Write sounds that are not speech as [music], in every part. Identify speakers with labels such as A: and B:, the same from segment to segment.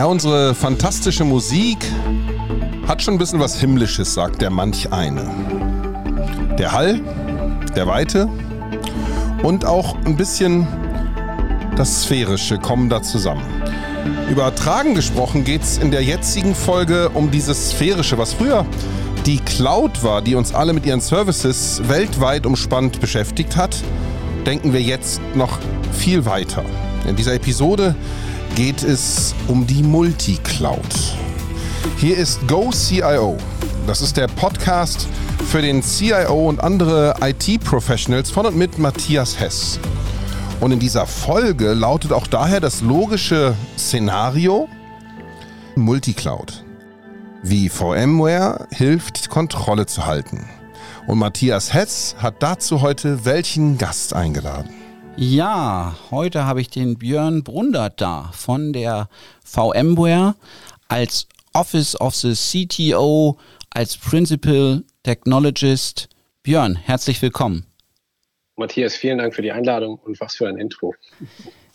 A: Ja, unsere fantastische Musik hat schon ein bisschen was Himmlisches, sagt der manch eine. Der Hall, der Weite und auch ein bisschen das Sphärische kommen da zusammen. Übertragen gesprochen geht es in der jetzigen Folge um dieses Sphärische, was früher die Cloud war, die uns alle mit ihren Services weltweit umspannt beschäftigt hat, denken wir jetzt noch viel weiter. In dieser Episode geht es um die Multicloud. Hier ist Go CIO. Das ist der Podcast für den CIO und andere IT-Professionals von und mit Matthias Hess. Und in dieser Folge lautet auch daher das logische Szenario Multicloud. Wie VMware hilft, Kontrolle zu halten. Und Matthias Hess hat dazu heute welchen Gast eingeladen?
B: Ja, heute habe ich den Björn Brundert da von der VMware als Office of the CTO, als Principal Technologist. Björn, herzlich willkommen.
C: Matthias, vielen Dank für die Einladung und was für ein Intro.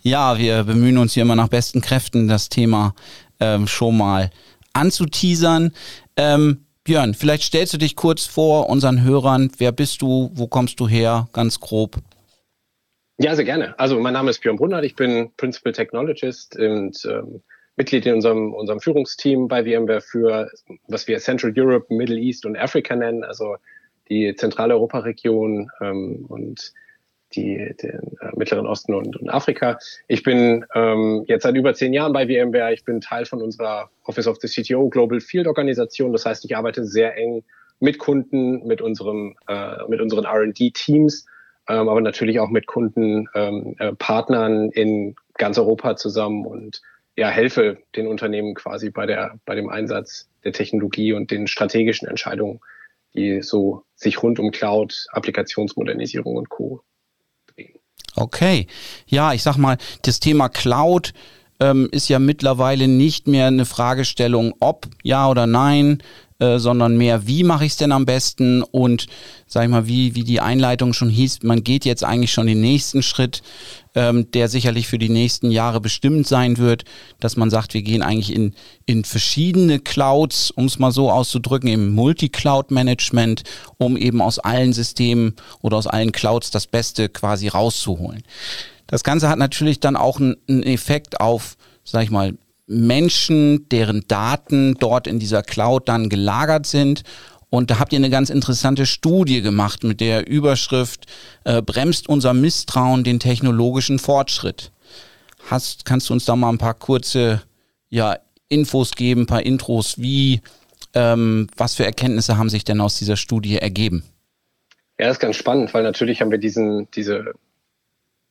B: Ja, wir bemühen uns hier immer nach besten Kräften, das Thema ähm, schon mal anzuteasern. Ähm, Björn, vielleicht stellst du dich kurz vor unseren Hörern. Wer bist du? Wo kommst du her? Ganz grob.
C: Ja, sehr gerne. Also mein Name ist Björn Brunner, ich bin Principal Technologist und ähm, Mitglied in unserem, unserem Führungsteam bei VMware für, was wir Central Europe, Middle East und Africa nennen, also die Zentraleuropa-Region ähm, und die, den äh, Mittleren Osten und, und Afrika. Ich bin ähm, jetzt seit über zehn Jahren bei VMware. Ich bin Teil von unserer Office of the CTO Global Field Organisation. Das heißt, ich arbeite sehr eng mit Kunden, mit unserem, äh, mit unseren R&D-Teams, ähm, aber natürlich auch mit Kunden, ähm, äh, Partnern in ganz Europa zusammen und ja, helfe den Unternehmen quasi bei der, bei dem Einsatz der Technologie und den strategischen Entscheidungen, die so sich rund um Cloud, Applikationsmodernisierung und Co.
B: Okay. Ja, ich sag mal, das Thema Cloud ähm, ist ja mittlerweile nicht mehr eine Fragestellung, ob ja oder nein, äh, sondern mehr, wie mache ich es denn am besten und sag ich mal, wie, wie die Einleitung schon hieß, man geht jetzt eigentlich schon den nächsten Schritt, ähm, der sicherlich für die nächsten Jahre bestimmt sein wird, dass man sagt, wir gehen eigentlich in, in verschiedene Clouds, um es mal so auszudrücken, im Multi-Cloud-Management, um eben aus allen Systemen oder aus allen Clouds das Beste quasi rauszuholen. Das Ganze hat natürlich dann auch einen Effekt auf, sag ich mal, Menschen, deren Daten dort in dieser Cloud dann gelagert sind. Und da habt ihr eine ganz interessante Studie gemacht mit der Überschrift äh, Bremst unser Misstrauen den technologischen Fortschritt. Hast, kannst du uns da mal ein paar kurze ja, Infos geben, ein paar Intros, wie, ähm, was für Erkenntnisse haben sich denn aus dieser Studie ergeben?
C: Ja, das ist ganz spannend, weil natürlich haben wir diesen, diese,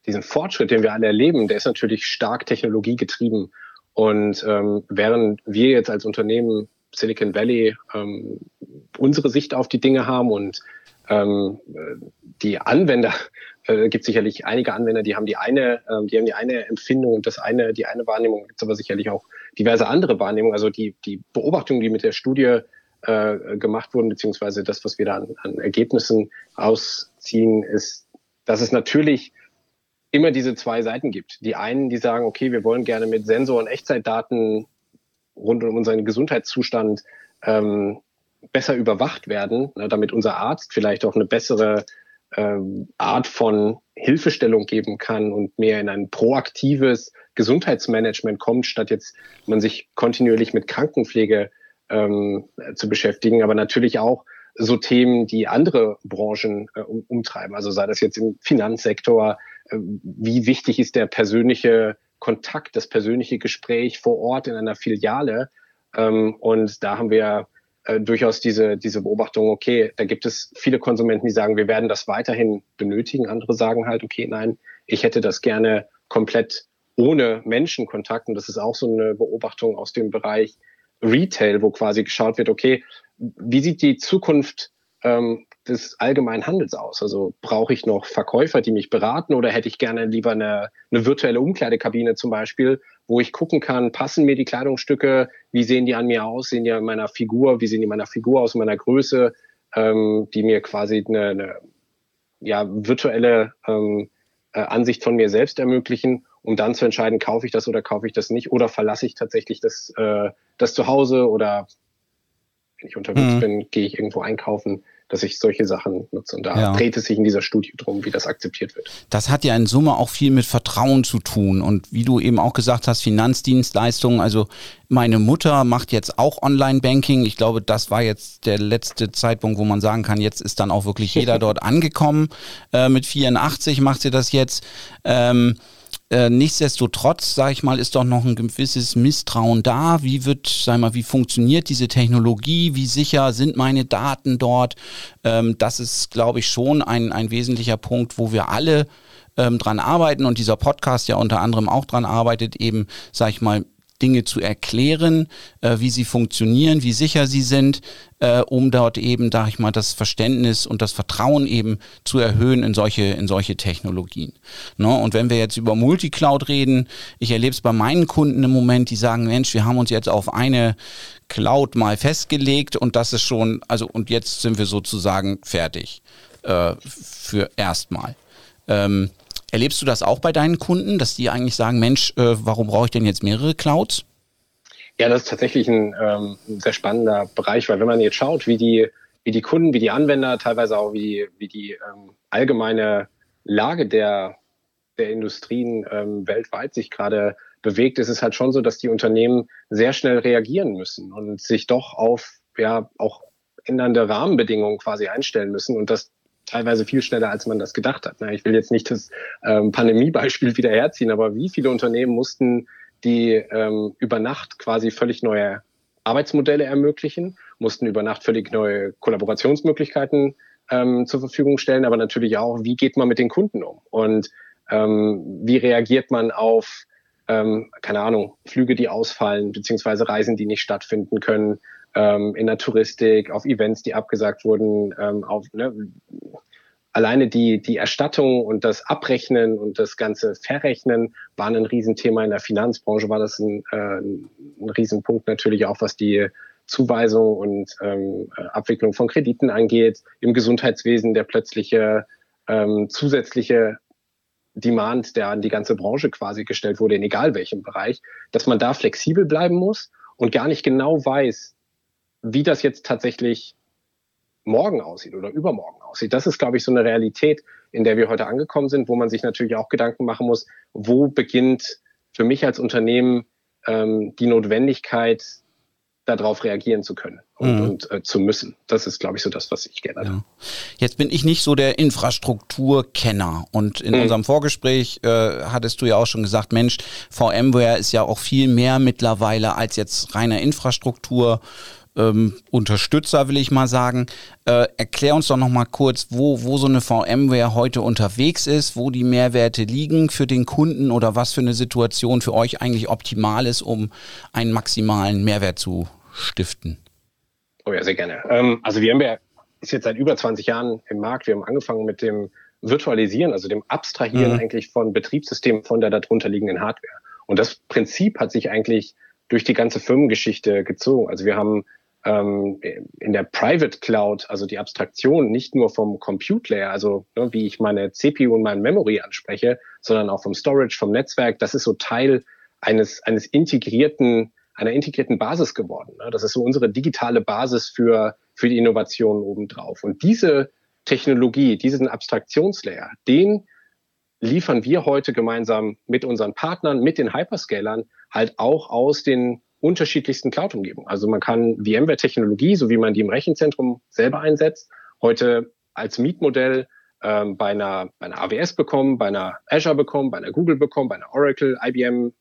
C: diesen Fortschritt, den wir alle erleben, der ist natürlich stark technologiegetrieben. Und ähm, während wir jetzt als Unternehmen Silicon Valley ähm, unsere Sicht auf die Dinge haben und ähm, die Anwender, äh, gibt sicherlich einige Anwender, die haben die eine, äh, die haben die eine Empfindung und das eine, die eine Wahrnehmung, gibt es aber sicherlich auch diverse andere Wahrnehmungen. Also die, die Beobachtungen, die mit der Studie äh, gemacht wurden, beziehungsweise das, was wir da an, an Ergebnissen ausziehen, ist, dass es natürlich immer diese zwei Seiten gibt. Die einen, die sagen, okay, wir wollen gerne mit Sensor- und Echtzeitdaten rund um unseren Gesundheitszustand ähm, besser überwacht werden, ne, damit unser Arzt vielleicht auch eine bessere ähm, Art von Hilfestellung geben kann und mehr in ein proaktives Gesundheitsmanagement kommt, statt jetzt man sich kontinuierlich mit Krankenpflege ähm, zu beschäftigen, aber natürlich auch so Themen, die andere Branchen äh, um, umtreiben. Also sei das jetzt im Finanzsektor, äh, wie wichtig ist der persönliche Kontakt, das persönliche Gespräch vor Ort in einer Filiale. Ähm, und da haben wir äh, durchaus diese, diese Beobachtung, okay, da gibt es viele Konsumenten, die sagen, wir werden das weiterhin benötigen. Andere sagen halt, okay, nein, ich hätte das gerne komplett ohne Menschenkontakt. Und das ist auch so eine Beobachtung aus dem Bereich Retail, wo quasi geschaut wird, okay, wie sieht die Zukunft ähm, des allgemeinen Handels aus? Also brauche ich noch Verkäufer, die mich beraten oder hätte ich gerne lieber eine, eine virtuelle Umkleidekabine zum Beispiel, wo ich gucken kann, passen mir die Kleidungsstücke, wie sehen die an mir aus, sehen die an meiner Figur, wie sehen die meiner Figur aus, meiner Größe, ähm, die mir quasi eine, eine ja, virtuelle ähm, äh, Ansicht von mir selbst ermöglichen um dann zu entscheiden, kaufe ich das oder kaufe ich das nicht oder verlasse ich tatsächlich das, äh, das zu Hause oder wenn ich unterwegs mhm. bin, gehe ich irgendwo einkaufen dass ich solche Sachen nutze. Und da ja. dreht es sich in dieser Studie drum, wie das akzeptiert wird.
B: Das hat ja in Summe auch viel mit Vertrauen zu tun. Und wie du eben auch gesagt hast, Finanzdienstleistungen. Also meine Mutter macht jetzt auch Online-Banking. Ich glaube, das war jetzt der letzte Zeitpunkt, wo man sagen kann, jetzt ist dann auch wirklich jeder [laughs] dort angekommen. Äh, mit 84 macht sie das jetzt. Ähm, äh, nichtsdestotrotz, sage ich mal, ist doch noch ein gewisses Misstrauen da. Wie wird, sag mal, wie funktioniert diese Technologie? Wie sicher sind meine Daten dort? Ähm, das ist, glaube ich, schon ein, ein wesentlicher Punkt, wo wir alle ähm, dran arbeiten und dieser Podcast ja unter anderem auch dran arbeitet, eben, sag ich mal, Dinge zu erklären, äh, wie sie funktionieren, wie sicher sie sind, äh, um dort eben, sag ich mal, das Verständnis und das Vertrauen eben zu erhöhen in solche, in solche Technologien. Ne? Und wenn wir jetzt über Multicloud reden, ich erlebe es bei meinen Kunden im Moment, die sagen, Mensch, wir haben uns jetzt auf eine Cloud mal festgelegt und das ist schon, also und jetzt sind wir sozusagen fertig äh, für erstmal. Ähm, Erlebst du das auch bei deinen Kunden, dass die eigentlich sagen, Mensch, äh, warum brauche ich denn jetzt mehrere Clouds?
C: Ja, das ist tatsächlich ein, ähm, sehr spannender Bereich, weil wenn man jetzt schaut, wie die, wie die Kunden, wie die Anwender, teilweise auch wie die, wie die ähm, allgemeine Lage der, der Industrien ähm, weltweit sich gerade bewegt, ist es halt schon so, dass die Unternehmen sehr schnell reagieren müssen und sich doch auf ja auch ändernde Rahmenbedingungen quasi einstellen müssen und das teilweise viel schneller, als man das gedacht hat. Ich will jetzt nicht das ähm, Pandemiebeispiel [laughs] wieder herziehen, aber wie viele Unternehmen mussten die ähm, über Nacht quasi völlig neue Arbeitsmodelle ermöglichen, mussten über Nacht völlig neue Kollaborationsmöglichkeiten ähm, zur Verfügung stellen, aber natürlich auch, wie geht man mit den Kunden um und wie reagiert man auf, ähm, keine Ahnung, Flüge, die ausfallen, beziehungsweise Reisen, die nicht stattfinden können, ähm, in der Touristik, auf Events, die abgesagt wurden, ähm, auf ne, alleine die, die Erstattung und das Abrechnen und das ganze Verrechnen waren ein Riesenthema. In der Finanzbranche war das ein, äh, ein Riesenpunkt natürlich auch, was die Zuweisung und ähm, Abwicklung von Krediten angeht. Im Gesundheitswesen der plötzliche ähm, zusätzliche Demand, der an die ganze Branche quasi gestellt wurde, in egal welchem Bereich, dass man da flexibel bleiben muss und gar nicht genau weiß, wie das jetzt tatsächlich morgen aussieht oder übermorgen aussieht. Das ist, glaube ich, so eine Realität, in der wir heute angekommen sind, wo man sich natürlich auch Gedanken machen muss, wo beginnt für mich als Unternehmen ähm, die Notwendigkeit, darauf reagieren zu können und, mhm. und äh, zu müssen. Das ist, glaube ich, so das, was ich gerne ja.
B: Jetzt bin ich nicht so der Infrastrukturkenner und in mhm. unserem Vorgespräch äh, hattest du ja auch schon gesagt, Mensch, VMware ist ja auch viel mehr mittlerweile als jetzt reine Infrastruktur ähm, Unterstützer, will ich mal sagen. Äh, erklär uns doch noch mal kurz, wo, wo so eine VMware heute unterwegs ist, wo die Mehrwerte liegen für den Kunden oder was für eine Situation für euch eigentlich optimal ist, um einen maximalen Mehrwert zu stiften.
C: Oh ja, sehr gerne. Ähm, also VMware ist jetzt seit über 20 Jahren im Markt. Wir haben angefangen mit dem Virtualisieren, also dem Abstrahieren mhm. eigentlich von Betriebssystemen von der darunter liegenden Hardware. Und das Prinzip hat sich eigentlich durch die ganze Firmengeschichte gezogen. Also wir haben ähm, in der Private Cloud, also die Abstraktion nicht nur vom Compute Layer, also ne, wie ich meine CPU und mein Memory anspreche, sondern auch vom Storage, vom Netzwerk, das ist so Teil eines, eines integrierten, einer integrierten Basis geworden. Ne? Das ist so unsere digitale Basis für, für die Innovation obendrauf. Und diese Technologie, diesen Abstraktionslayer, den liefern wir heute gemeinsam mit unseren Partnern, mit den Hyperscalern halt auch aus den unterschiedlichsten Cloud-Umgebungen. Also man kann VMware-Technologie, so wie man die im Rechenzentrum selber einsetzt, heute als Mietmodell ähm, bei, einer, bei einer AWS bekommen, bei einer Azure bekommen, bei einer Google bekommen, bei einer Oracle, IBM,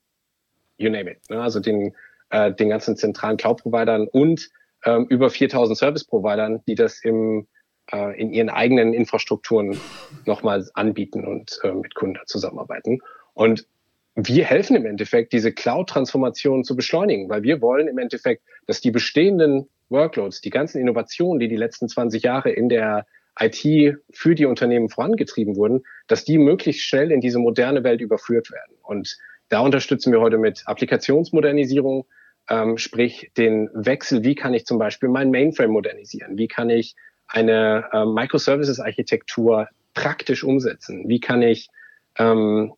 C: you name it. Ne? Also den, äh, den ganzen zentralen Cloud-Providern und ähm, über 4000 Service-Providern, die das im, äh, in ihren eigenen Infrastrukturen nochmal anbieten und äh, mit Kunden zusammenarbeiten. Und wir helfen im Endeffekt, diese Cloud-Transformation zu beschleunigen, weil wir wollen im Endeffekt, dass die bestehenden Workloads, die ganzen Innovationen, die die letzten 20 Jahre in der IT für die Unternehmen vorangetrieben wurden, dass die möglichst schnell in diese moderne Welt überführt werden. Und da unterstützen wir heute mit Applikationsmodernisierung, ähm, sprich den Wechsel, wie kann ich zum Beispiel mein Mainframe modernisieren, wie kann ich eine äh, Microservices-Architektur praktisch umsetzen, wie kann ich ähm,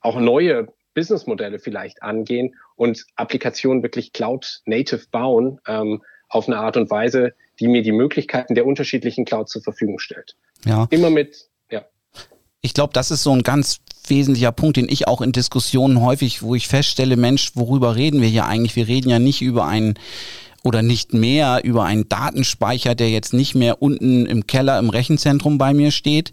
C: auch neue Businessmodelle vielleicht angehen und Applikationen wirklich Cloud-native bauen ähm, auf eine Art und Weise, die mir die Möglichkeiten der unterschiedlichen Clouds zur Verfügung stellt.
B: Ja.
C: Immer mit, ja.
B: Ich glaube, das ist so ein ganz wesentlicher Punkt, den ich auch in Diskussionen häufig, wo ich feststelle, Mensch, worüber reden wir hier eigentlich? Wir reden ja nicht über einen oder nicht mehr über einen Datenspeicher, der jetzt nicht mehr unten im Keller im Rechenzentrum bei mir steht,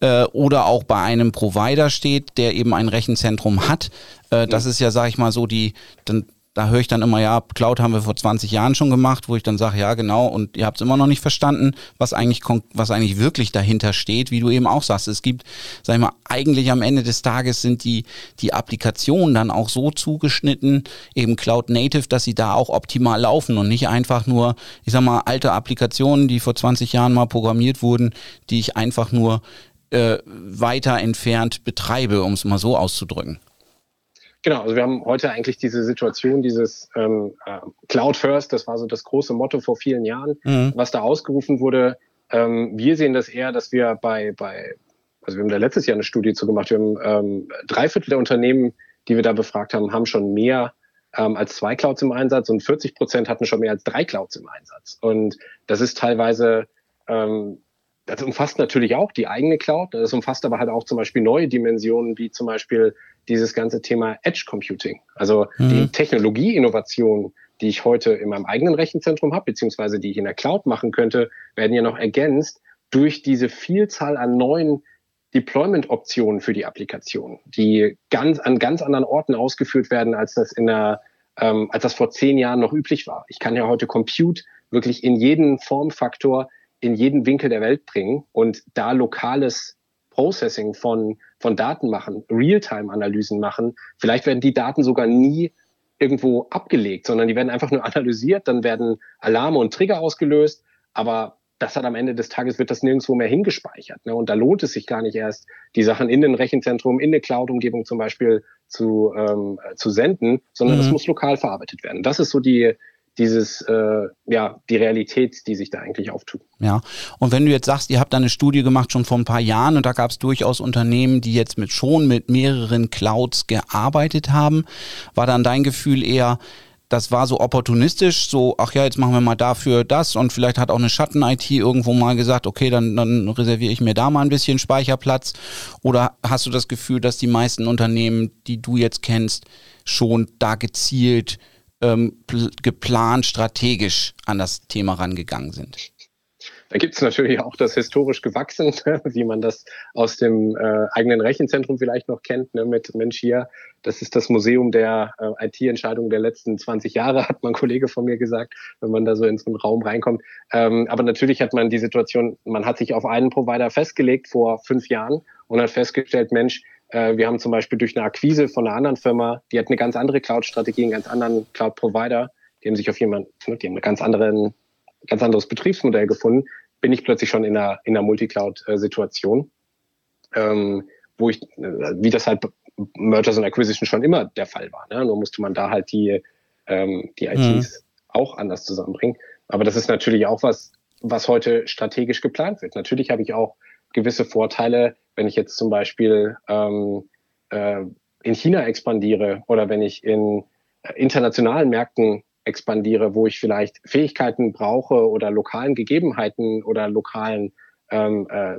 B: äh, oder auch bei einem Provider steht, der eben ein Rechenzentrum hat. Äh, das ist ja, sag ich mal, so die, dann da höre ich dann immer, ja, Cloud haben wir vor 20 Jahren schon gemacht, wo ich dann sage, ja, genau, und ihr habt es immer noch nicht verstanden, was eigentlich, was eigentlich wirklich dahinter steht, wie du eben auch sagst. Es gibt, sag ich mal, eigentlich am Ende des Tages sind die, die Applikationen dann auch so zugeschnitten, eben Cloud Native, dass sie da auch optimal laufen und nicht einfach nur, ich sag mal, alte Applikationen, die vor 20 Jahren mal programmiert wurden, die ich einfach nur äh, weiter entfernt betreibe, um es mal so auszudrücken.
C: Genau, also wir haben heute eigentlich diese Situation, dieses ähm, äh, Cloud First, das war so das große Motto vor vielen Jahren, mhm. was da ausgerufen wurde. Ähm, wir sehen das eher, dass wir bei, bei, also wir haben da letztes Jahr eine Studie zu gemacht, wir haben ähm, drei Viertel der Unternehmen, die wir da befragt haben, haben schon mehr ähm, als zwei Clouds im Einsatz und 40 Prozent hatten schon mehr als drei Clouds im Einsatz. Und das ist teilweise ähm, das umfasst natürlich auch die eigene Cloud, das umfasst aber halt auch zum Beispiel neue Dimensionen, wie zum Beispiel dieses ganze Thema Edge Computing. Also mhm. die Technologieinnovation, die ich heute in meinem eigenen Rechenzentrum habe, beziehungsweise die ich in der Cloud machen könnte, werden ja noch ergänzt durch diese Vielzahl an neuen Deployment-Optionen für die Applikation, die ganz an ganz anderen Orten ausgeführt werden, als das in der ähm, als das vor zehn Jahren noch üblich war. Ich kann ja heute Compute wirklich in jeden Formfaktor in jeden Winkel der Welt bringen und da lokales Processing von, von Daten machen, Realtime-Analysen machen. Vielleicht werden die Daten sogar nie irgendwo abgelegt, sondern die werden einfach nur [laughs] analysiert, dann werden Alarme und Trigger ausgelöst, aber das hat am Ende des Tages wird das nirgendwo mehr hingespeichert. Ne? Und da lohnt es sich gar nicht erst, die Sachen in den Rechenzentrum, in der Cloud-Umgebung zum Beispiel zu, ähm, zu senden, sondern mhm. das muss lokal verarbeitet werden. Das ist so die, dieses, äh, ja, die Realität, die sich da eigentlich auftut.
B: Ja, und wenn du jetzt sagst, ihr habt da eine Studie gemacht schon vor ein paar Jahren und da gab es durchaus Unternehmen, die jetzt mit schon mit mehreren Clouds gearbeitet haben, war dann dein Gefühl eher, das war so opportunistisch, so, ach ja, jetzt machen wir mal dafür das und vielleicht hat auch eine Schatten-IT irgendwo mal gesagt, okay, dann, dann reserviere ich mir da mal ein bisschen Speicherplatz. Oder hast du das Gefühl, dass die meisten Unternehmen, die du jetzt kennst, schon da gezielt ähm, geplant, strategisch an das Thema rangegangen sind?
C: Da gibt es natürlich auch das historisch gewachsen, [laughs] wie man das aus dem äh, eigenen Rechenzentrum vielleicht noch kennt, ne, mit Mensch hier, das ist das Museum der äh, IT-Entscheidungen der letzten 20 Jahre, [laughs] hat mein Kollege von mir gesagt, wenn man da so in so einen Raum reinkommt. Ähm, aber natürlich hat man die Situation, man hat sich auf einen Provider festgelegt vor fünf Jahren und hat festgestellt, Mensch, wir haben zum Beispiel durch eine Akquise von einer anderen Firma, die hat eine ganz andere Cloud-Strategie, einen ganz anderen Cloud-Provider. Die haben sich auf jemanden, ne, die haben eine ganz anderen, ganz anderes Betriebsmodell gefunden. Bin ich plötzlich schon in einer, in einer Multicloud-Situation, ähm, wo ich, äh, wie das halt Mergers and Acquisition schon immer der Fall war. Ne? Nur musste man da halt die, ähm, die ITs mhm. auch anders zusammenbringen. Aber das ist natürlich auch was, was heute strategisch geplant wird. Natürlich habe ich auch gewisse Vorteile, wenn ich jetzt zum Beispiel ähm, äh, in China expandiere oder wenn ich in äh, internationalen Märkten expandiere, wo ich vielleicht Fähigkeiten brauche oder lokalen Gegebenheiten oder lokalen ähm, äh,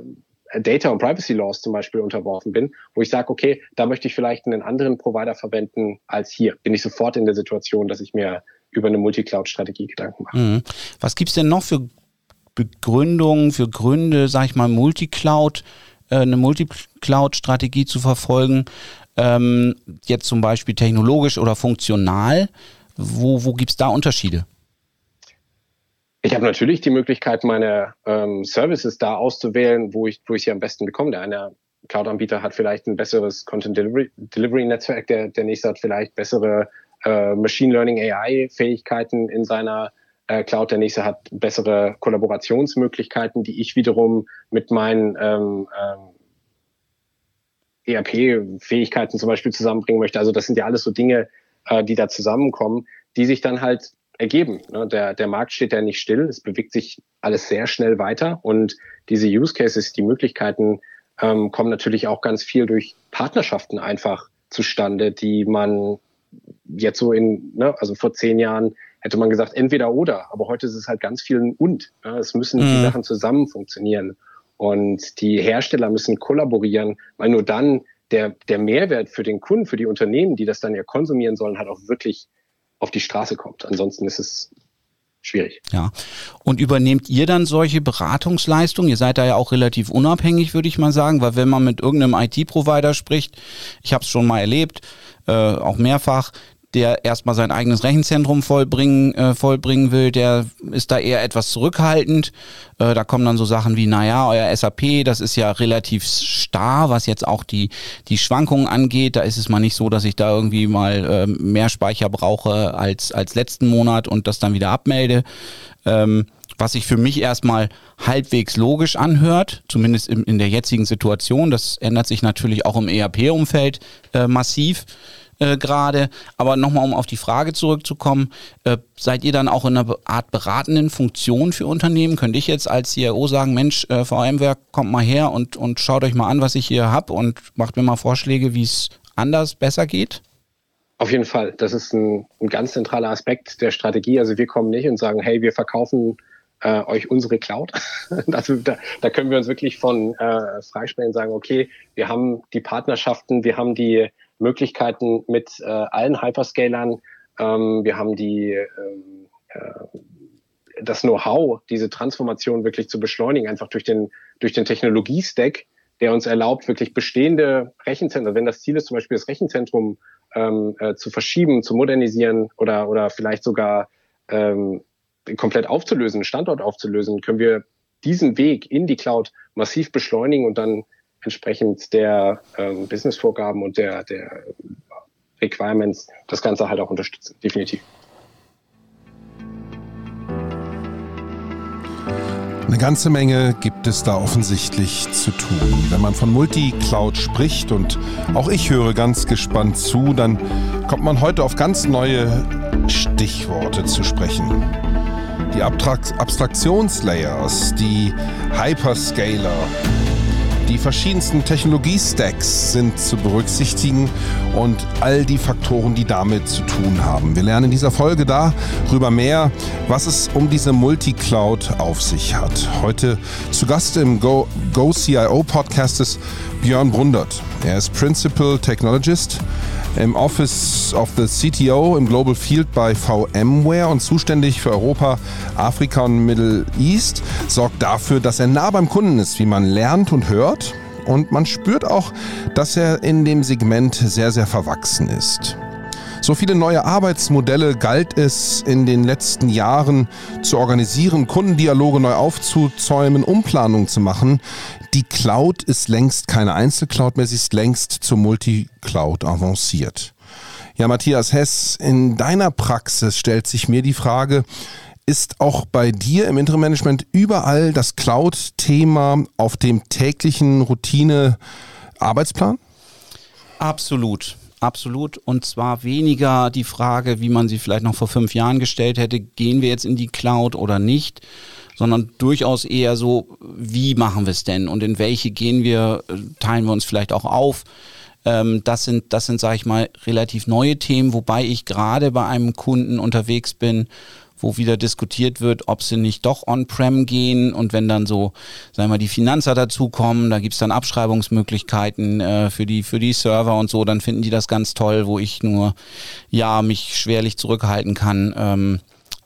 C: Data und Privacy Laws zum Beispiel unterworfen bin, wo ich sage, okay, da möchte ich vielleicht einen anderen Provider verwenden als hier, bin ich sofort in der Situation, dass ich mir über eine Multicloud-Strategie Gedanken mache. Mhm.
B: Was gibt's denn noch für Begründungen, für Gründe, sag ich mal, Multicloud, äh, eine Multicloud-Strategie zu verfolgen, ähm, jetzt zum Beispiel technologisch oder funktional? Wo, wo gibt es da Unterschiede?
C: Ich habe natürlich die Möglichkeit, meine ähm, Services da auszuwählen, wo ich, wo ich sie am besten bekomme. Der eine Cloud-Anbieter hat vielleicht ein besseres Content Delivery, Delivery Netzwerk, der, der nächste hat vielleicht bessere äh, Machine Learning AI-Fähigkeiten in seiner äh, Cloud. Der nächste hat bessere Kollaborationsmöglichkeiten, die ich wiederum mit meinen ähm, ähm, ERP-Fähigkeiten zum Beispiel zusammenbringen möchte. Also das sind ja alles so Dinge, äh, die da zusammenkommen, die sich dann halt ergeben. Ne? Der, der Markt steht ja nicht still, es bewegt sich alles sehr schnell weiter und diese Use Cases, die Möglichkeiten ähm, kommen natürlich auch ganz viel durch Partnerschaften einfach zustande, die man jetzt so in, ne, also vor zehn Jahren hätte man gesagt, entweder oder, aber heute ist es halt ganz viel ein und. Ja, es müssen mhm. die Sachen zusammen funktionieren. Und die Hersteller müssen kollaborieren, weil nur dann der, der Mehrwert für den Kunden, für die Unternehmen, die das dann ja konsumieren sollen, halt auch wirklich auf die Straße kommt. Ansonsten ist es schwierig.
B: Ja. Und übernehmt ihr dann solche Beratungsleistungen? Ihr seid da ja auch relativ unabhängig, würde ich mal sagen, weil wenn man mit irgendeinem IT-Provider spricht, ich habe es schon mal erlebt, äh, auch mehrfach, der erstmal sein eigenes Rechenzentrum vollbringen, äh, vollbringen will, der ist da eher etwas zurückhaltend. Äh, da kommen dann so Sachen wie, naja, euer SAP, das ist ja relativ starr, was jetzt auch die, die Schwankungen angeht. Da ist es mal nicht so, dass ich da irgendwie mal äh, mehr Speicher brauche als, als letzten Monat und das dann wieder abmelde. Ähm, was sich für mich erstmal halbwegs logisch anhört, zumindest in, in der jetzigen Situation. Das ändert sich natürlich auch im ERP-Umfeld äh, massiv äh, gerade. Aber nochmal, um auf die Frage zurückzukommen, äh, seid ihr dann auch in einer Art beratenden Funktion für Unternehmen? Könnte ich jetzt als CIO sagen, Mensch, äh, VMware, kommt mal her und, und schaut euch mal an, was ich hier habe und macht mir mal Vorschläge, wie es anders besser geht?
C: Auf jeden Fall. Das ist ein, ein, ganz zentraler Aspekt der Strategie. Also wir kommen nicht und sagen, hey, wir verkaufen äh, euch unsere Cloud. [laughs] also da, da, können wir uns wirklich von äh, freisprechen und sagen, okay, wir haben die Partnerschaften, wir haben die Möglichkeiten mit äh, allen Hyperscalern. Ähm, wir haben die, ähm, äh, das Know-how, diese Transformation wirklich zu beschleunigen, einfach durch den, durch den Technologiestack, der uns erlaubt, wirklich bestehende Rechenzentren, wenn das Ziel ist, zum Beispiel das Rechenzentrum ähm, äh, zu verschieben, zu modernisieren oder, oder vielleicht sogar ähm, komplett aufzulösen, Standort aufzulösen, können wir diesen Weg in die Cloud massiv beschleunigen und dann entsprechend der ähm, Business-Vorgaben und der, der Requirements das Ganze halt auch unterstützen, definitiv.
A: Eine ganze Menge gibt es da offensichtlich zu tun. Wenn man von Multicloud spricht und auch ich höre ganz gespannt zu, dann kommt man heute auf ganz neue Stichworte zu sprechen. Die Abstraktionslayers, die Hyperscaler, die verschiedensten Technologiestacks sind zu berücksichtigen und all die Faktoren, die damit zu tun haben. Wir lernen in dieser Folge darüber mehr, was es um diese Multicloud auf sich hat. Heute zu Gast im Go, Go CIO Podcast ist Björn Brundert. Er ist Principal Technologist im Office of the CTO im Global Field bei VMware und zuständig für Europa, Afrika und Middle East, sorgt dafür, dass er nah beim Kunden ist, wie man lernt und hört. Und man spürt auch, dass er in dem Segment sehr, sehr verwachsen ist. So viele neue Arbeitsmodelle galt es in den letzten Jahren zu organisieren, Kundendialoge neu aufzuzäumen, Umplanung zu machen. Die Cloud ist längst keine Einzelcloud mehr, sie ist längst zur Multicloud avanciert. Ja, Matthias Hess, in deiner Praxis stellt sich mir die Frage, ist auch bei dir im Interim-Management überall das Cloud-Thema auf dem täglichen Routine-Arbeitsplan?
B: Absolut. Absolut. Und zwar weniger die Frage, wie man sie vielleicht noch vor fünf Jahren gestellt hätte, gehen wir jetzt in die Cloud oder nicht, sondern durchaus eher so, wie machen wir es denn und in welche gehen wir, teilen wir uns vielleicht auch auf. Ähm, das sind, das sind, sage ich mal, relativ neue Themen, wobei ich gerade bei einem Kunden unterwegs bin, wo wieder diskutiert wird, ob sie nicht doch on-prem gehen und wenn dann so, sagen wir mal, die Finanzer dazukommen, da gibt's dann Abschreibungsmöglichkeiten äh, für, die, für die Server und so, dann finden die das ganz toll, wo ich nur, ja, mich schwerlich zurückhalten kann. Ähm,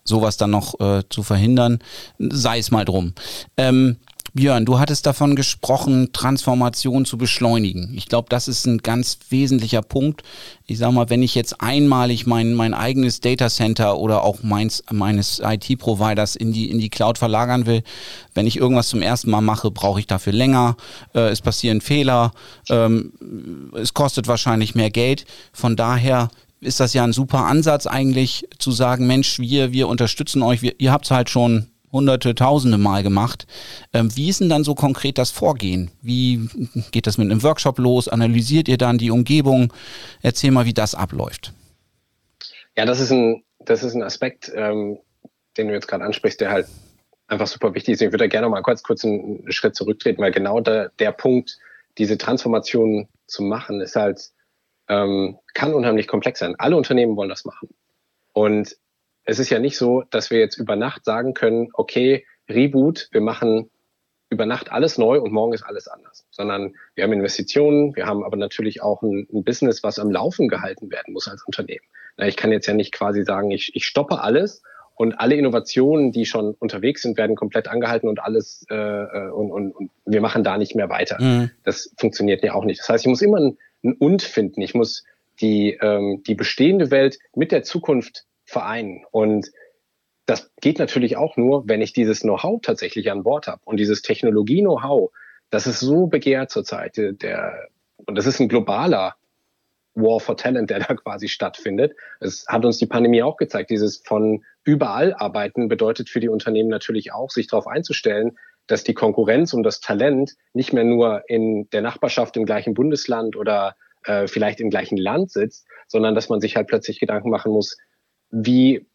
B: sowas dann noch äh, zu verhindern, sei es mal drum. Ähm, Björn, du hattest davon gesprochen, Transformation zu beschleunigen. Ich glaube, das ist ein ganz wesentlicher Punkt. Ich sage mal, wenn ich jetzt einmalig mein, mein eigenes Datacenter oder auch meins, meines IT-Providers in die, in die Cloud verlagern will, wenn ich irgendwas zum ersten Mal mache, brauche ich dafür länger. Äh, es passieren Fehler. Ähm, es kostet wahrscheinlich mehr Geld. Von daher ist das ja ein super Ansatz eigentlich zu sagen, Mensch, wir, wir unterstützen euch, wir, ihr habt es halt schon hunderte, tausende Mal gemacht. Ähm, wie ist denn dann so konkret das Vorgehen? Wie geht das mit einem Workshop los? Analysiert ihr dann die Umgebung? Erzähl mal, wie das abläuft.
C: Ja, das ist ein, das ist ein Aspekt, ähm, den du jetzt gerade ansprichst, der halt einfach super wichtig ist. Ich würde da gerne mal kurz, kurz einen Schritt zurücktreten, weil genau der, der Punkt, diese Transformation zu machen, ist halt ähm, kann unheimlich komplex sein. Alle Unternehmen wollen das machen. Und es ist ja nicht so, dass wir jetzt über Nacht sagen können, okay, Reboot, wir machen über Nacht alles neu und morgen ist alles anders, sondern wir haben Investitionen, wir haben aber natürlich auch ein, ein Business, was am Laufen gehalten werden muss als Unternehmen. Na, ich kann jetzt ja nicht quasi sagen, ich, ich stoppe alles und alle Innovationen, die schon unterwegs sind, werden komplett angehalten und alles äh, äh und, und, und wir machen da nicht mehr weiter. Mhm. Das funktioniert ja auch nicht. Das heißt, ich muss immer ein, ein Und finden. Ich muss die, ähm, die bestehende Welt mit der Zukunft vereinen. Und das geht natürlich auch nur, wenn ich dieses Know-how tatsächlich an Bord habe. Und dieses Technologie-Know-how, das ist so begehrt zurzeit. Der, und das ist ein globaler War for Talent, der da quasi stattfindet. Es hat uns die Pandemie auch gezeigt. Dieses von überall arbeiten bedeutet für die Unternehmen natürlich auch, sich darauf einzustellen, dass die Konkurrenz und das Talent nicht mehr nur in der Nachbarschaft im gleichen Bundesland oder äh, vielleicht im gleichen Land sitzt, sondern dass man sich halt plötzlich Gedanken machen muss, wie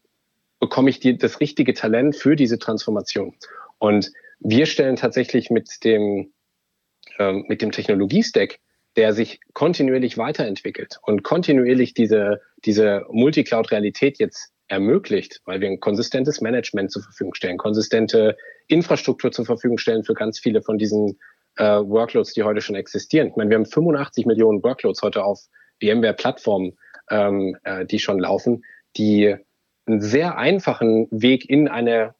C: bekomme ich die, das richtige Talent für diese Transformation? Und wir stellen tatsächlich mit dem, ähm, mit dem Technologiestack, der sich kontinuierlich weiterentwickelt und kontinuierlich diese, diese Multicloud-Realität jetzt ermöglicht, weil wir ein konsistentes Management zur Verfügung stellen, konsistente Infrastruktur zur Verfügung stellen für ganz viele von diesen äh, Workloads, die heute schon existieren. Ich meine, wir haben 85 Millionen Workloads heute auf VMware-Plattformen, ähm, äh, die schon laufen, die einen sehr einfachen Weg in eine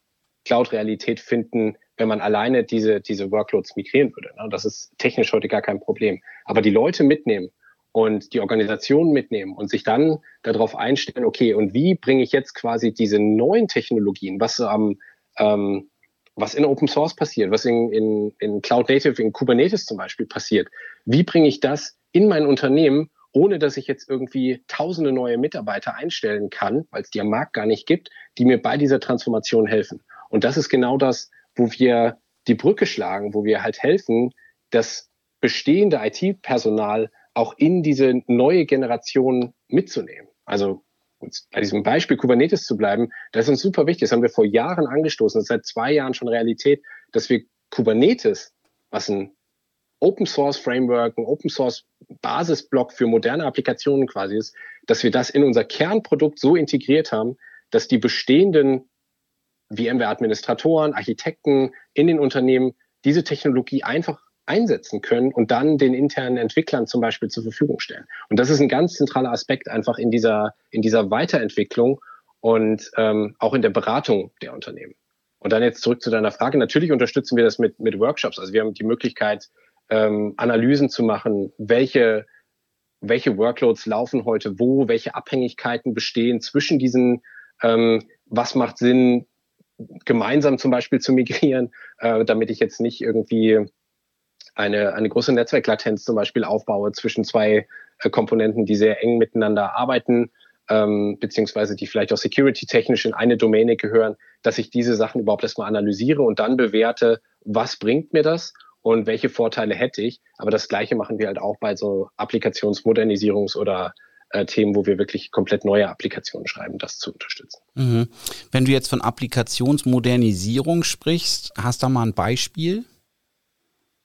C: Cloud-Realität finden, wenn man alleine diese, diese Workloads migrieren würde. Ne? Das ist technisch heute gar kein Problem. Aber die Leute mitnehmen und die Organisation mitnehmen und sich dann darauf einstellen, okay, und wie bringe ich jetzt quasi diese neuen Technologien, was am ähm, was in Open Source passiert, was in, in, in Cloud Native, in Kubernetes zum Beispiel passiert, wie bringe ich das in mein Unternehmen ohne dass ich jetzt irgendwie tausende neue Mitarbeiter einstellen kann, weil es die am Markt gar nicht gibt, die mir bei dieser Transformation helfen. Und das ist genau das, wo wir die Brücke schlagen, wo wir halt helfen, das bestehende IT-Personal auch in diese neue Generation mitzunehmen. Also bei diesem Beispiel Kubernetes zu bleiben, das ist uns super wichtig. Das haben wir vor Jahren angestoßen. Das ist seit zwei Jahren schon Realität, dass wir Kubernetes, was ein Open Source Framework, ein Open Source Basisblock für moderne Applikationen quasi ist, dass wir das in unser Kernprodukt so integriert haben, dass die bestehenden VMware-Administratoren, Architekten in den Unternehmen diese Technologie einfach einsetzen können und dann den internen Entwicklern zum Beispiel zur Verfügung stellen. Und das ist ein ganz zentraler Aspekt einfach in dieser, in dieser Weiterentwicklung und ähm, auch in der Beratung der Unternehmen. Und dann jetzt zurück zu deiner Frage. Natürlich unterstützen wir das mit, mit Workshops. Also wir haben die Möglichkeit, ähm, Analysen zu machen, welche, welche Workloads laufen heute wo, welche Abhängigkeiten bestehen zwischen diesen, ähm, was macht Sinn, gemeinsam zum Beispiel zu migrieren, äh, damit ich jetzt nicht irgendwie eine, eine große Netzwerklatenz zum Beispiel aufbaue zwischen zwei äh, Komponenten, die sehr eng miteinander arbeiten, ähm, beziehungsweise die vielleicht auch security-technisch in eine Domäne gehören, dass ich diese Sachen überhaupt erstmal analysiere und dann bewerte, was bringt mir das und welche Vorteile hätte ich. Aber das Gleiche machen wir halt auch bei so Applikationsmodernisierungs- oder äh, Themen, wo wir wirklich komplett neue Applikationen schreiben, das zu unterstützen.
B: Mhm. Wenn du jetzt von Applikationsmodernisierung sprichst, hast du da mal ein Beispiel?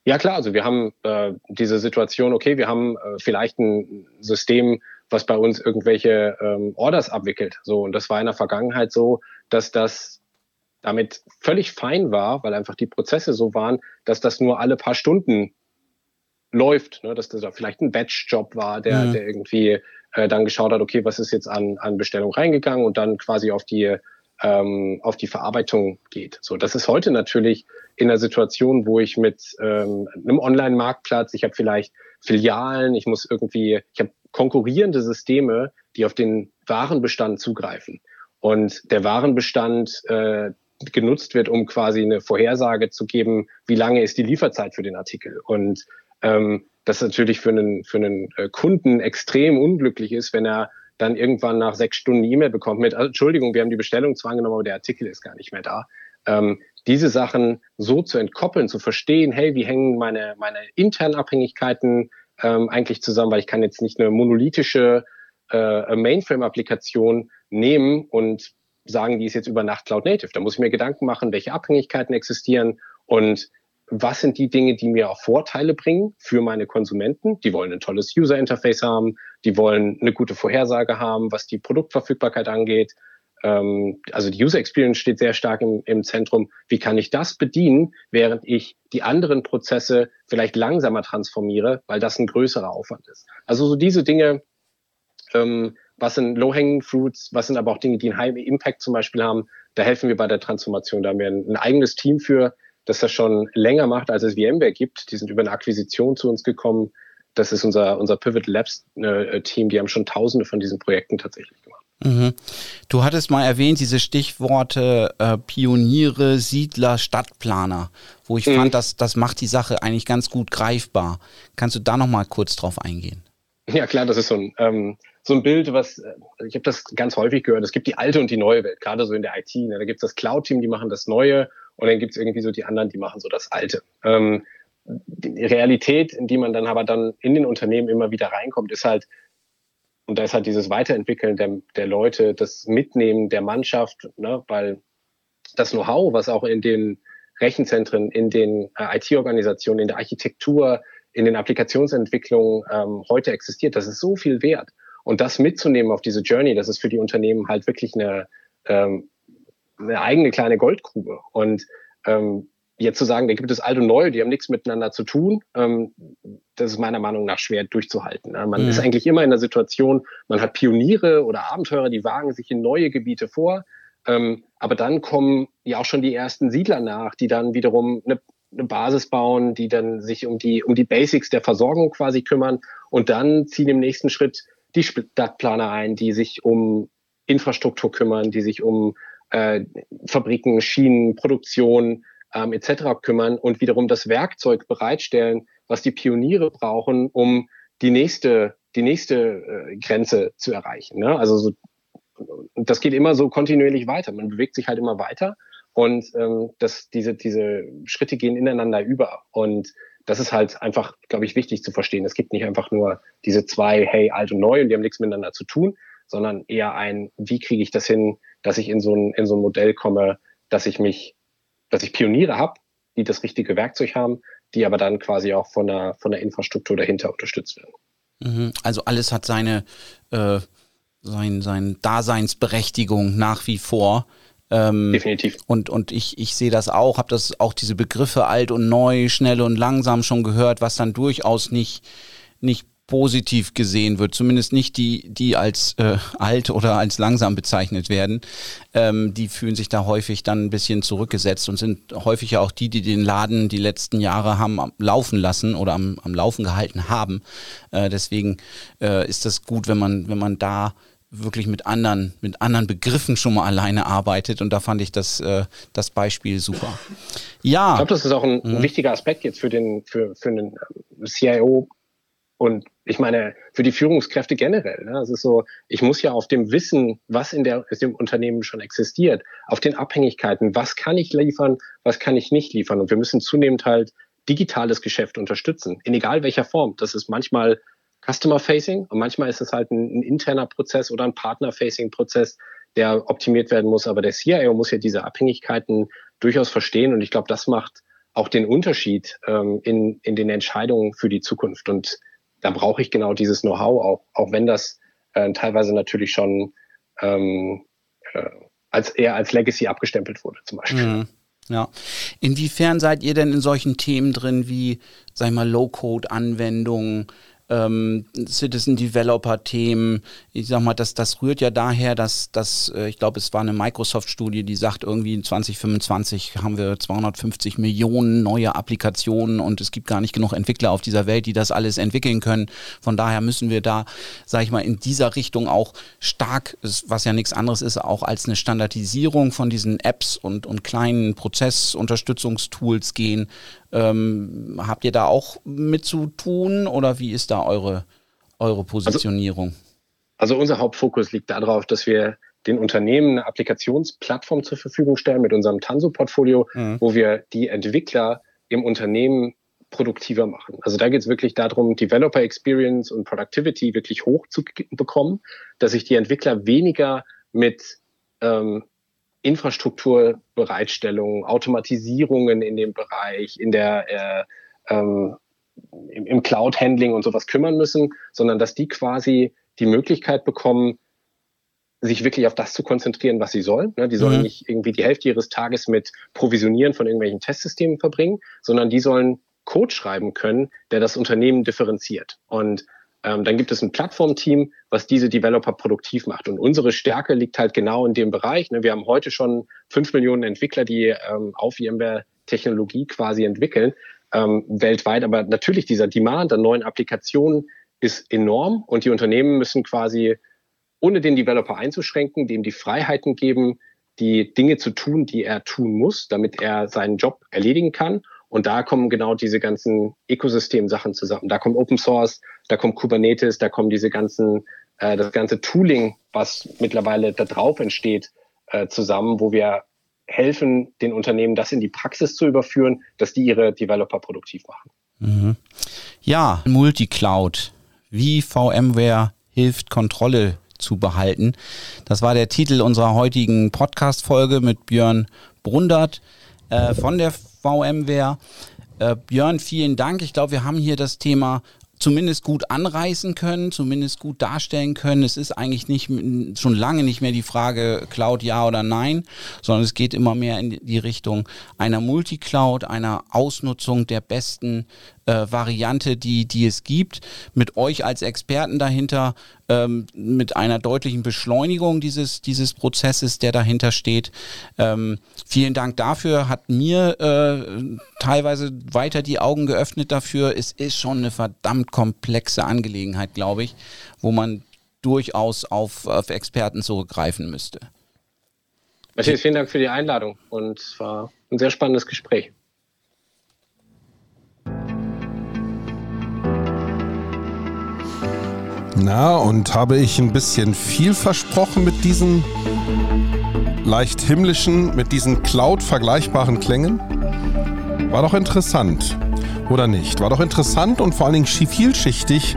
C: Ja klar, also wir haben äh, diese Situation, okay, wir haben äh, vielleicht ein System, was bei uns irgendwelche ähm, Orders abwickelt. So, und das war in der Vergangenheit so, dass das damit völlig fein war, weil einfach die Prozesse so waren, dass das nur alle paar Stunden läuft, ne? dass das da vielleicht ein Batch-Job war, der, mhm. der irgendwie äh, dann geschaut hat, okay, was ist jetzt an, an Bestellung reingegangen und dann quasi auf die ähm, auf die Verarbeitung geht. So, das ist heute natürlich in einer Situation, wo ich mit ähm, einem Online-Marktplatz, ich habe vielleicht Filialen, ich muss irgendwie, ich habe konkurrierende Systeme, die auf den Warenbestand zugreifen. Und der Warenbestand, äh, genutzt wird, um quasi eine Vorhersage zu geben, wie lange ist die Lieferzeit für den Artikel. Und ähm, das natürlich für einen, für einen äh, Kunden extrem unglücklich ist, wenn er dann irgendwann nach sechs Stunden E-Mail bekommt mit, also, Entschuldigung, wir haben die Bestellung zwar angenommen, aber der Artikel ist gar nicht mehr da. Ähm, diese Sachen so zu entkoppeln, zu verstehen, hey, wie hängen meine, meine internen Abhängigkeiten ähm, eigentlich zusammen, weil ich kann jetzt nicht eine monolithische äh, Mainframe-Applikation nehmen und sagen, die ist jetzt über Nacht Cloud Native. Da muss ich mir Gedanken machen, welche Abhängigkeiten existieren und was sind die Dinge, die mir auch Vorteile bringen für meine Konsumenten. Die wollen ein tolles User Interface haben, die wollen eine gute Vorhersage haben, was die Produktverfügbarkeit angeht. Ähm, also die User Experience steht sehr stark im, im Zentrum. Wie kann ich das bedienen, während ich die anderen Prozesse vielleicht langsamer transformiere, weil das ein größerer Aufwand ist. Also so diese Dinge, ähm, was sind Low-Hanging Fruits, was sind aber auch Dinge, die einen High Impact zum Beispiel haben, da helfen wir bei der Transformation. Da haben wir ein, ein eigenes Team für, das das schon länger macht, als es VMware gibt. Die sind über eine Akquisition zu uns gekommen. Das ist unser, unser Pivot Labs äh, Team. Die haben schon tausende von diesen Projekten tatsächlich gemacht.
B: Mhm. Du hattest mal erwähnt, diese Stichworte äh, Pioniere, Siedler, Stadtplaner, wo ich mhm. fand, dass das macht die Sache eigentlich ganz gut greifbar. Kannst du da noch mal kurz drauf eingehen?
C: Ja klar, das ist so ein, ähm, so ein Bild, was, äh, ich habe das ganz häufig gehört, es gibt die alte und die neue Welt, gerade so in der IT. Ne? Da gibt es das Cloud-Team, die machen das Neue und dann gibt es irgendwie so die anderen, die machen so das Alte. Ähm, die Realität, in die man dann aber dann in den Unternehmen immer wieder reinkommt, ist halt, und da ist halt dieses Weiterentwickeln der, der Leute, das Mitnehmen der Mannschaft, ne, weil das Know-how, was auch in den Rechenzentren, in den äh, IT-Organisationen, in der Architektur, in den Applikationsentwicklungen ähm, heute existiert, das ist so viel wert. Und das mitzunehmen auf diese Journey, das ist für die Unternehmen halt wirklich eine, ähm, eine eigene kleine Goldgrube. Und ähm, jetzt zu sagen, da gibt es alt und neu, die haben nichts miteinander zu tun, ähm, das ist meiner Meinung nach schwer durchzuhalten. Ne? Man mhm. ist eigentlich immer in der Situation, man hat Pioniere oder Abenteurer, die wagen sich in neue Gebiete vor, ähm, aber dann kommen ja auch schon die ersten Siedler nach, die dann wiederum eine, eine Basis bauen, die dann sich um die, um die Basics der Versorgung quasi kümmern und dann ziehen im nächsten Schritt die Stadtplaner ein, die sich um Infrastruktur kümmern, die sich um äh, Fabriken, Schienen, Produktion, ähm, etc. kümmern und wiederum das Werkzeug bereitstellen, was die Pioniere brauchen, um die nächste, die nächste äh, Grenze zu erreichen. Ne? Also so, das geht immer so kontinuierlich weiter. Man bewegt sich halt immer weiter und ähm, das, diese, diese Schritte gehen ineinander über. Und das ist halt einfach, glaube ich, wichtig zu verstehen. Es gibt nicht einfach nur diese zwei, hey, alt und neu und die haben nichts miteinander zu tun, sondern eher ein, wie kriege ich das hin, dass ich in so ein, in so ein Modell komme, dass ich mich dass ich Pioniere habe, die das richtige Werkzeug haben, die aber dann quasi auch von der, von der Infrastruktur dahinter unterstützt werden.
B: Mhm. Also alles hat seine, äh, sein, seine Daseinsberechtigung nach wie vor.
C: Ähm, Definitiv.
B: Und, und ich, ich sehe das auch, habe das auch diese Begriffe alt und neu, schnell und langsam schon gehört, was dann durchaus nicht, nicht positiv gesehen wird, zumindest nicht die, die als äh, alt oder als langsam bezeichnet werden. Ähm, die fühlen sich da häufig dann ein bisschen zurückgesetzt und sind häufig ja auch die, die den Laden die letzten Jahre haben laufen lassen oder am, am Laufen gehalten haben. Äh, deswegen äh, ist das gut, wenn man, wenn man da wirklich mit anderen, mit anderen Begriffen schon mal alleine arbeitet. Und da fand ich das, äh, das Beispiel super.
C: Ja. Ich glaube, das ist auch ein, mhm. wichtiger Aspekt jetzt für den, für, für einen ähm, CIO und ich meine, für die Führungskräfte generell. Ne? Es ist so, ich muss ja auf dem Wissen, was in, der, in dem Unternehmen schon existiert, auf den Abhängigkeiten, was kann ich liefern, was kann ich nicht liefern. Und wir müssen zunehmend halt digitales Geschäft unterstützen, in egal welcher Form. Das ist manchmal Customer-Facing und manchmal ist es halt ein, ein interner Prozess oder ein Partner-Facing-Prozess, der optimiert werden muss. Aber der CIO muss ja diese Abhängigkeiten durchaus verstehen und ich glaube, das macht auch den Unterschied ähm, in, in den Entscheidungen für die Zukunft. Und da brauche ich genau dieses Know-how, auch, auch wenn das äh, teilweise natürlich schon ähm, äh, als eher als Legacy abgestempelt wurde, zum Beispiel. Mhm.
B: Ja. Inwiefern seid ihr denn in solchen Themen drin wie, sag ich mal, Low-Code-Anwendungen, ähm, Citizen Developer Themen. Ich sag mal, das, das rührt ja daher, dass, dass äh, ich glaube, es war eine Microsoft-Studie, die sagt, irgendwie in 2025 haben wir 250 Millionen neue Applikationen und es gibt gar nicht genug Entwickler auf dieser Welt, die das alles entwickeln können. Von daher müssen wir da, sag ich mal, in dieser Richtung auch stark, was ja nichts anderes ist, auch als eine Standardisierung von diesen Apps und, und kleinen Prozessunterstützungstools gehen, ähm, habt ihr da auch mit zu tun oder wie ist da eure, eure Positionierung?
C: Also, also unser Hauptfokus liegt darauf, dass wir den Unternehmen eine Applikationsplattform zur Verfügung stellen mit unserem Tanso-Portfolio, mhm. wo wir die Entwickler im Unternehmen produktiver machen. Also da geht es wirklich darum, Developer Experience und Productivity wirklich hoch zu bekommen, dass sich die Entwickler weniger mit ähm, Infrastrukturbereitstellung, Automatisierungen in dem Bereich, in der äh, ähm, im, im Cloud-Handling und sowas kümmern müssen, sondern dass die quasi die Möglichkeit bekommen, sich wirklich auf das zu konzentrieren, was sie sollen. Ne, die sollen mhm. nicht irgendwie die Hälfte ihres Tages mit Provisionieren von irgendwelchen Testsystemen verbringen, sondern die sollen Code schreiben können, der das Unternehmen differenziert. Und ähm, dann gibt es ein Plattformteam, was diese Developer produktiv macht. Und unsere Stärke liegt halt genau in dem Bereich. Ne? Wir haben heute schon fünf Millionen Entwickler, die ähm, auf VMware-Technologie quasi entwickeln, ähm, weltweit. Aber natürlich dieser Demand an neuen Applikationen ist enorm und die Unternehmen müssen quasi, ohne den Developer einzuschränken, dem die Freiheiten geben, die Dinge zu tun, die er tun muss, damit er seinen Job erledigen kann. Und da kommen genau diese ganzen Ökosystem-Sachen zusammen. Da kommt Open Source, da kommt Kubernetes, da kommen diese ganzen, äh, das ganze Tooling, was mittlerweile da drauf entsteht, äh, zusammen, wo wir helfen, den Unternehmen das in die Praxis zu überführen, dass die ihre Developer produktiv machen.
B: Mhm. Ja, Multicloud, wie VMware hilft, Kontrolle zu behalten. Das war der Titel unserer heutigen Podcast-Folge mit Björn Brundert äh, von der VMware. Äh, Björn, vielen Dank. Ich glaube, wir haben hier das Thema zumindest gut anreißen können, zumindest gut darstellen können. Es ist eigentlich nicht schon lange nicht mehr die Frage Cloud ja oder nein, sondern es geht immer mehr in die Richtung einer Multicloud, einer Ausnutzung der besten äh, Variante, die, die es gibt, mit euch als Experten dahinter, ähm, mit einer deutlichen Beschleunigung dieses, dieses Prozesses, der dahinter steht. Ähm, vielen Dank dafür, hat mir äh, teilweise weiter die Augen geöffnet dafür. Es ist schon eine verdammt komplexe Angelegenheit, glaube ich, wo man durchaus auf, auf Experten zurückgreifen müsste.
C: Matthias, vielen Dank für die Einladung und es war ein sehr spannendes Gespräch.
A: Na, und habe ich ein bisschen viel versprochen mit diesen leicht himmlischen, mit diesen Cloud-vergleichbaren Klängen? War doch interessant, oder nicht? War doch interessant und vor allen Dingen vielschichtig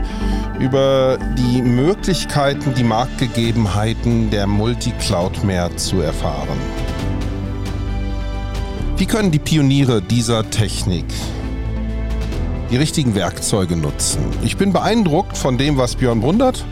A: über die Möglichkeiten, die Marktgegebenheiten der Multi-Cloud mehr zu erfahren. Wie können die Pioniere dieser Technik die richtigen Werkzeuge nutzen. Ich bin beeindruckt von dem, was Björn Brundert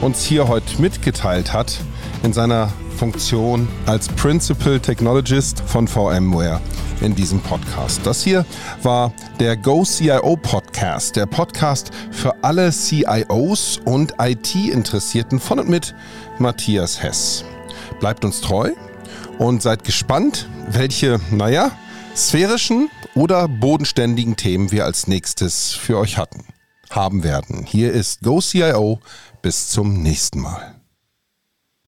A: uns hier heute mitgeteilt hat in seiner Funktion als Principal Technologist von VMware in diesem Podcast. Das hier war der Go CIO Podcast, der Podcast für alle CIOs und IT-Interessierten von und mit Matthias Hess. Bleibt uns treu und seid gespannt, welche, naja, sphärischen oder bodenständigen Themen wir als nächstes für euch hatten, haben werden. Hier ist GoCIO. Bis zum nächsten Mal.